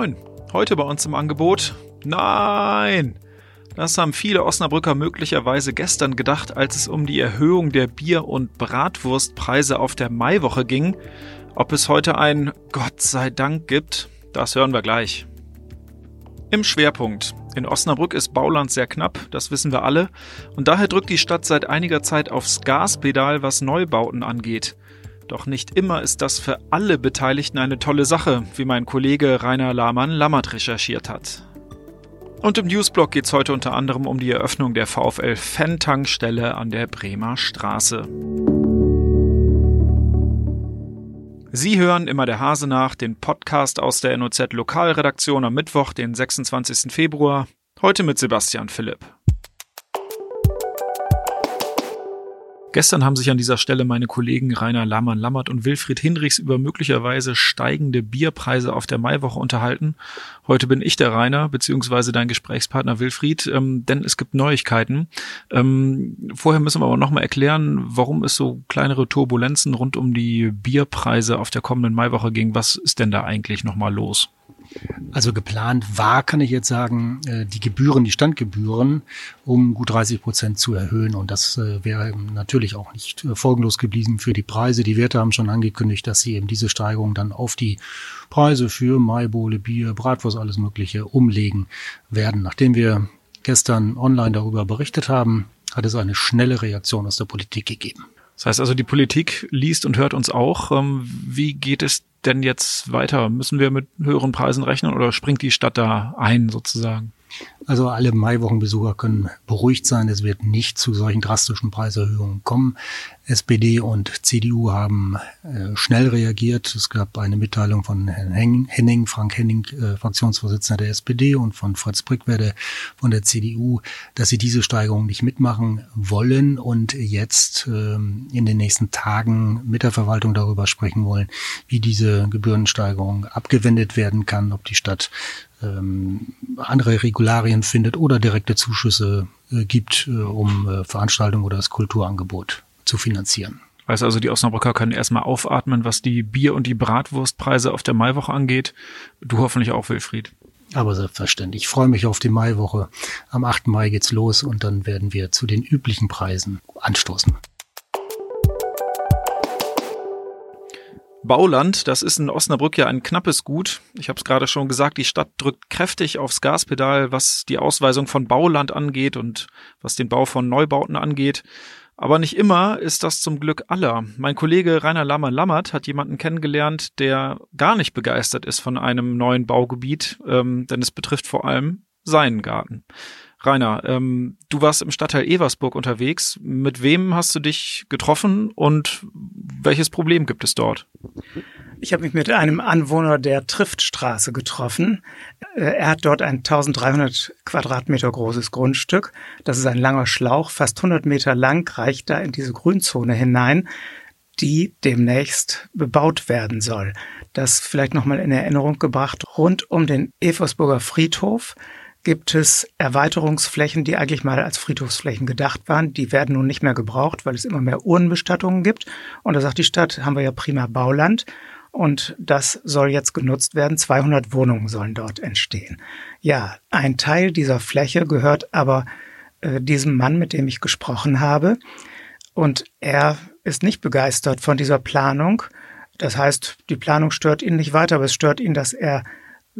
moin. Heute bei uns im Angebot. Nein! Das haben viele Osnabrücker möglicherweise gestern gedacht, als es um die Erhöhung der Bier- und Bratwurstpreise auf der Maiwoche ging. Ob es heute ein Gott sei Dank gibt, das hören wir gleich. Im Schwerpunkt. In Osnabrück ist Bauland sehr knapp, das wissen wir alle, und daher drückt die Stadt seit einiger Zeit aufs Gaspedal, was Neubauten angeht. Doch nicht immer ist das für alle Beteiligten eine tolle Sache, wie mein Kollege Rainer Lahmann-Lammert recherchiert hat. Und im Newsblog geht es heute unter anderem um die Eröffnung der VfL-Fan-Tankstelle an der Bremer Straße. Sie hören immer der Hase nach, den Podcast aus der NOZ Lokalredaktion am Mittwoch, den 26. Februar. Heute mit Sebastian Philipp. Gestern haben sich an dieser Stelle meine Kollegen Rainer Lammern-Lammert und Wilfried Hinrichs über möglicherweise steigende Bierpreise auf der Maiwoche unterhalten. Heute bin ich der Rainer, beziehungsweise dein Gesprächspartner Wilfried, ähm, denn es gibt Neuigkeiten. Ähm, vorher müssen wir aber nochmal erklären, warum es so kleinere Turbulenzen rund um die Bierpreise auf der kommenden Maiwoche ging. Was ist denn da eigentlich nochmal los? Also geplant war, kann ich jetzt sagen, äh, die Gebühren, die Standgebühren um gut 30 Prozent zu erhöhen. Und das äh, wäre natürlich auch nicht äh, folgenlos geblieben für die Preise. Die Werte haben schon angekündigt, dass sie eben diese Steigerung dann auf die Preise für Maibohle, Bier, Bratwurst, alles Mögliche umlegen werden. Nachdem wir gestern online darüber berichtet haben, hat es eine schnelle Reaktion aus der Politik gegeben. Das heißt also, die Politik liest und hört uns auch. Ähm, wie geht es denn jetzt weiter? Müssen wir mit höheren Preisen rechnen oder springt die Stadt da ein sozusagen? Also alle Maiwochenbesucher können beruhigt sein. Es wird nicht zu solchen drastischen Preiserhöhungen kommen. SPD und CDU haben äh, schnell reagiert. Es gab eine Mitteilung von Herrn Henning, Frank Henning, äh, Fraktionsvorsitzender der SPD und von Fritz Brickwerde von der CDU, dass sie diese Steigerung nicht mitmachen wollen und jetzt ähm, in den nächsten Tagen mit der Verwaltung darüber sprechen wollen, wie diese Gebührensteigerung abgewendet werden kann, ob die Stadt ähm, andere Regularien findet oder direkte Zuschüsse äh, gibt, äh, um äh, Veranstaltungen oder das Kulturangebot zu finanzieren. Weiß also, die Osnabrücker können erstmal aufatmen, was die Bier- und die Bratwurstpreise auf der Maiwoche angeht. Du hoffentlich auch, Wilfried. Aber selbstverständlich. Ich freue mich auf die Maiwoche. Am 8. Mai geht's los und dann werden wir zu den üblichen Preisen anstoßen. Bauland, das ist in Osnabrück ja ein knappes Gut. Ich habe es gerade schon gesagt, die Stadt drückt kräftig aufs Gaspedal, was die Ausweisung von Bauland angeht und was den Bau von Neubauten angeht. Aber nicht immer ist das zum Glück aller. Mein Kollege Rainer Lammer-Lammert hat jemanden kennengelernt, der gar nicht begeistert ist von einem neuen Baugebiet, ähm, denn es betrifft vor allem seinen Garten. Rainer, ähm, du warst im Stadtteil Eversburg unterwegs. Mit wem hast du dich getroffen und welches Problem gibt es dort? Ich habe mich mit einem Anwohner der Triftstraße getroffen. Äh, er hat dort ein 1300 Quadratmeter großes Grundstück. Das ist ein langer Schlauch, fast 100 Meter lang, reicht da in diese Grünzone hinein, die demnächst bebaut werden soll. Das vielleicht nochmal in Erinnerung gebracht. Rund um den Eversburger Friedhof gibt es Erweiterungsflächen, die eigentlich mal als Friedhofsflächen gedacht waren. Die werden nun nicht mehr gebraucht, weil es immer mehr Urnenbestattungen gibt. Und da sagt die Stadt, haben wir ja prima Bauland. Und das soll jetzt genutzt werden. 200 Wohnungen sollen dort entstehen. Ja, ein Teil dieser Fläche gehört aber äh, diesem Mann, mit dem ich gesprochen habe. Und er ist nicht begeistert von dieser Planung. Das heißt, die Planung stört ihn nicht weiter, aber es stört ihn, dass er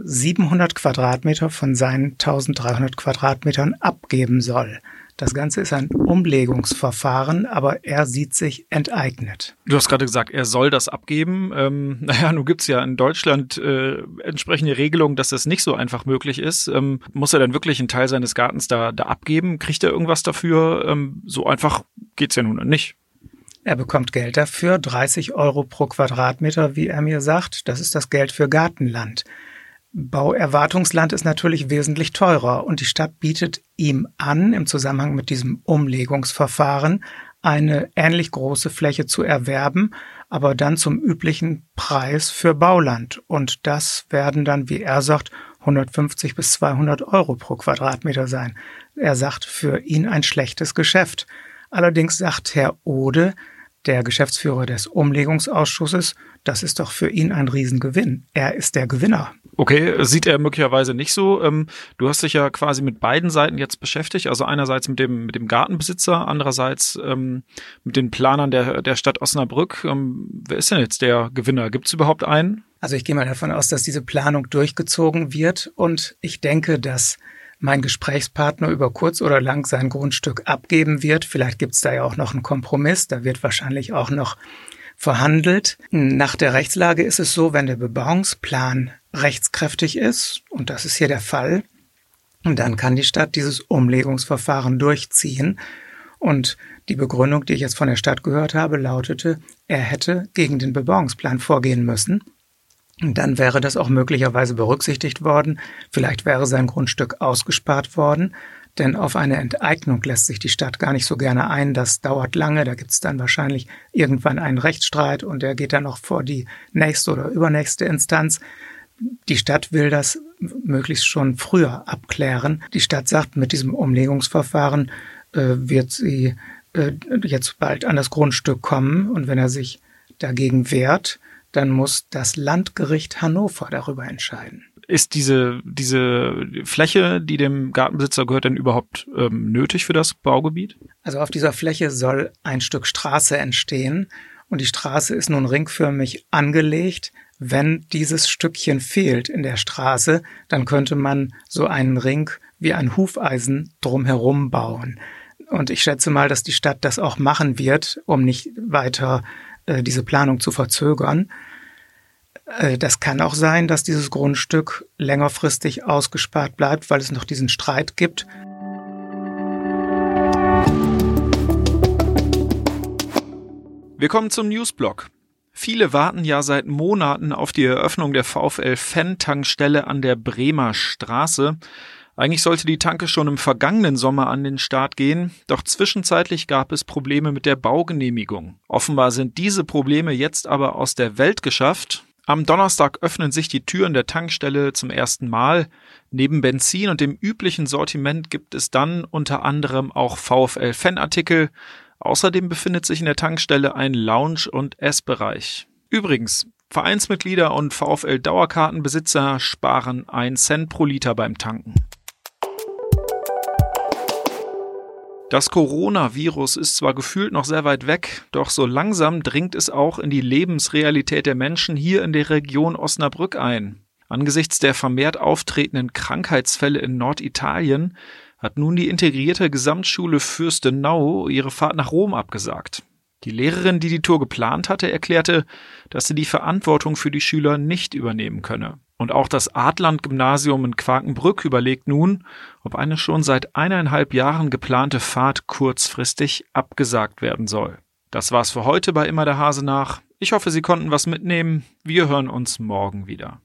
700 Quadratmeter von seinen 1300 Quadratmetern abgeben soll. Das Ganze ist ein Umlegungsverfahren, aber er sieht sich enteignet. Du hast gerade gesagt, er soll das abgeben. Ähm, naja, nun gibt's ja in Deutschland äh, entsprechende Regelungen, dass das nicht so einfach möglich ist. Ähm, muss er dann wirklich einen Teil seines Gartens da, da abgeben? Kriegt er irgendwas dafür? Ähm, so einfach geht's ja nun nicht. Er bekommt Geld dafür, 30 Euro pro Quadratmeter, wie er mir sagt. Das ist das Geld für Gartenland. Bauerwartungsland ist natürlich wesentlich teurer und die Stadt bietet ihm an, im Zusammenhang mit diesem Umlegungsverfahren eine ähnlich große Fläche zu erwerben, aber dann zum üblichen Preis für Bauland. Und das werden dann, wie er sagt, 150 bis 200 Euro pro Quadratmeter sein. Er sagt, für ihn ein schlechtes Geschäft. Allerdings sagt Herr Ode, der Geschäftsführer des Umlegungsausschusses, das ist doch für ihn ein Riesengewinn. Er ist der Gewinner. Okay, sieht er möglicherweise nicht so. Ähm, du hast dich ja quasi mit beiden Seiten jetzt beschäftigt. Also einerseits mit dem, mit dem Gartenbesitzer, andererseits ähm, mit den Planern der, der Stadt Osnabrück. Ähm, wer ist denn jetzt der Gewinner? Gibt es überhaupt einen? Also ich gehe mal davon aus, dass diese Planung durchgezogen wird und ich denke, dass mein Gesprächspartner über kurz oder lang sein Grundstück abgeben wird. Vielleicht gibt es da ja auch noch einen Kompromiss. Da wird wahrscheinlich auch noch verhandelt. Nach der Rechtslage ist es so, wenn der Bebauungsplan rechtskräftig ist, und das ist hier der Fall, dann kann die Stadt dieses Umlegungsverfahren durchziehen. Und die Begründung, die ich jetzt von der Stadt gehört habe, lautete, er hätte gegen den Bebauungsplan vorgehen müssen. Und dann wäre das auch möglicherweise berücksichtigt worden. Vielleicht wäre sein Grundstück ausgespart worden. Denn auf eine Enteignung lässt sich die Stadt gar nicht so gerne ein. Das dauert lange. Da gibt es dann wahrscheinlich irgendwann einen Rechtsstreit und der geht dann noch vor die nächste oder übernächste Instanz. Die Stadt will das möglichst schon früher abklären. Die Stadt sagt, mit diesem Umlegungsverfahren äh, wird sie äh, jetzt bald an das Grundstück kommen und wenn er sich dagegen wehrt, dann muss das Landgericht Hannover darüber entscheiden ist diese, diese Fläche, die dem Gartenbesitzer gehört, denn überhaupt ähm, nötig für das Baugebiet? Also auf dieser Fläche soll ein Stück Straße entstehen und die Straße ist nun ringförmig angelegt. Wenn dieses Stückchen fehlt in der Straße, dann könnte man so einen Ring wie ein Hufeisen drumherum bauen. Und ich schätze mal, dass die Stadt das auch machen wird, um nicht weiter äh, diese Planung zu verzögern. Äh, das kann auch sein, dass dieses Grundstück längerfristig ausgespart bleibt, weil es noch diesen Streit gibt. Wir kommen zum Newsblock. Viele warten ja seit Monaten auf die Eröffnung der VfL Fan-Tankstelle an der Bremer Straße. Eigentlich sollte die Tanke schon im vergangenen Sommer an den Start gehen, doch zwischenzeitlich gab es Probleme mit der Baugenehmigung. Offenbar sind diese Probleme jetzt aber aus der Welt geschafft am Donnerstag öffnen sich die Türen der Tankstelle zum ersten Mal. Neben Benzin und dem üblichen Sortiment gibt es dann unter anderem auch VfL-Fanartikel. Außerdem befindet sich in der Tankstelle ein Lounge- und Essbereich. Übrigens, Vereinsmitglieder und VfL-Dauerkartenbesitzer sparen 1 Cent pro Liter beim Tanken. Das Coronavirus ist zwar gefühlt noch sehr weit weg, doch so langsam dringt es auch in die Lebensrealität der Menschen hier in der Region Osnabrück ein. Angesichts der vermehrt auftretenden Krankheitsfälle in Norditalien hat nun die integrierte Gesamtschule Fürstenau ihre Fahrt nach Rom abgesagt. Die Lehrerin, die die Tour geplant hatte, erklärte, dass sie die Verantwortung für die Schüler nicht übernehmen könne. Und auch das Adland-Gymnasium in Quakenbrück überlegt nun, ob eine schon seit eineinhalb Jahren geplante Fahrt kurzfristig abgesagt werden soll. Das war's für heute bei Immer der Hase nach. Ich hoffe, Sie konnten was mitnehmen. Wir hören uns morgen wieder.